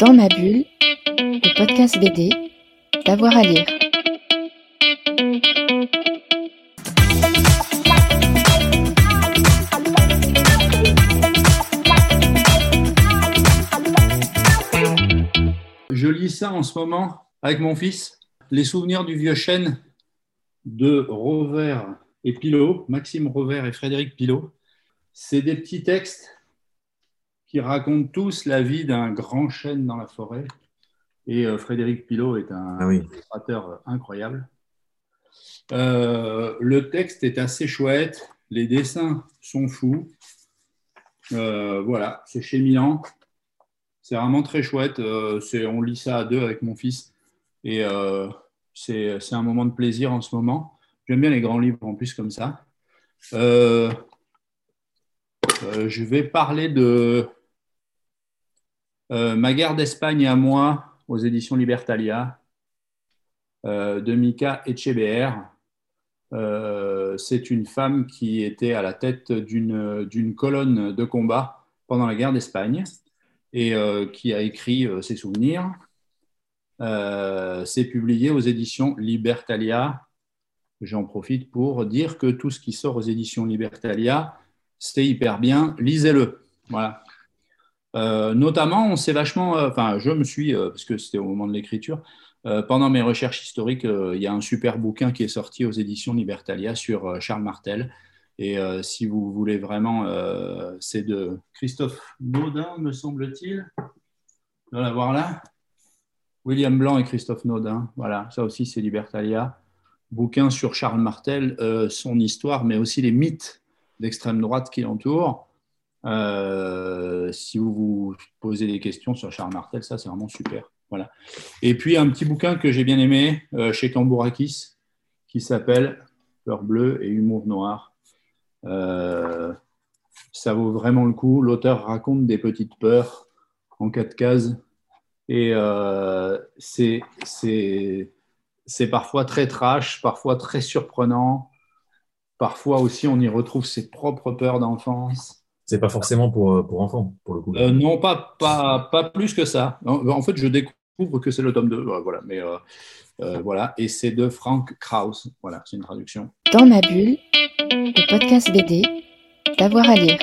Dans ma bulle, le podcast BD, d'avoir à lire. Je lis ça en ce moment avec mon fils, Les souvenirs du vieux chêne de Robert et Pilot, Maxime Robert et Frédéric Pilot. C'est des petits textes qui racontent tous la vie d'un grand chêne dans la forêt. Et euh, Frédéric Pilot est un Ah oui. illustrateur incroyable. Euh, le texte est assez chouette, les dessins sont fous. Euh, voilà, c'est chez Milan. C'est vraiment très chouette. Euh, on lit ça à deux avec mon fils. Et euh, c'est c'est un moment de plaisir en ce moment. J'aime bien les grands livres en plus comme ça. Euh, euh, je vais parler de euh, Ma guerre d'Espagne à moi aux éditions Libertalia euh, de Mika Echebeer. Euh, c'est une femme qui était à la tête d'une colonne de combat pendant la guerre d'Espagne et euh, qui a écrit ses souvenirs. C'est publié aux éditions Libertalia. J'en profite pour dire que tout ce qui sort aux éditions Libertalia, c'est hyper bien. Lisez-le. Voilà. Euh, notamment, on s'est vachement, euh, enfin, je me suis, euh, parce que c'était au moment de l'écriture, pendant mes recherches historiques, il y a un super bouquin qui est sorti aux éditions Libertalia sur Charles Martel. Et si vous voulez vraiment, c'est de Christophe Naudin, me semble-t-il. On va l'avoir là. William Blanc et Christophe Naudin. Voilà, ça aussi, c'est Libertalia. Bouquin sur Charles Martel, son histoire, mais aussi les mythes d'extrême droite qui l'entourent. Euh, si vous vous posez des questions sur Charles Martel, ça, c'est vraiment super. Voilà. Et puis, un petit bouquin que j'ai bien aimé euh, chez Cambourakis qui s'appelle Peur bleue et humour noir. Euh, ça vaut vraiment le coup. L'auteur raconte des petites peurs en quatre cases et c'est parfois très trash, parfois très surprenant. Parfois aussi, on y retrouve ses propres peurs d'enfance. C'est pas forcément pour, euh, pour enfants, pour le coup. Euh, non, pas, pas, pas plus que ça. En, fait, je découvre que c'est le tome 2. Voilà, mais euh, voilà. Et c'est de Frank Kraus. Voilà, c'est une traduction. Dans ma bulle, le podcast BD, d'avoir à lire.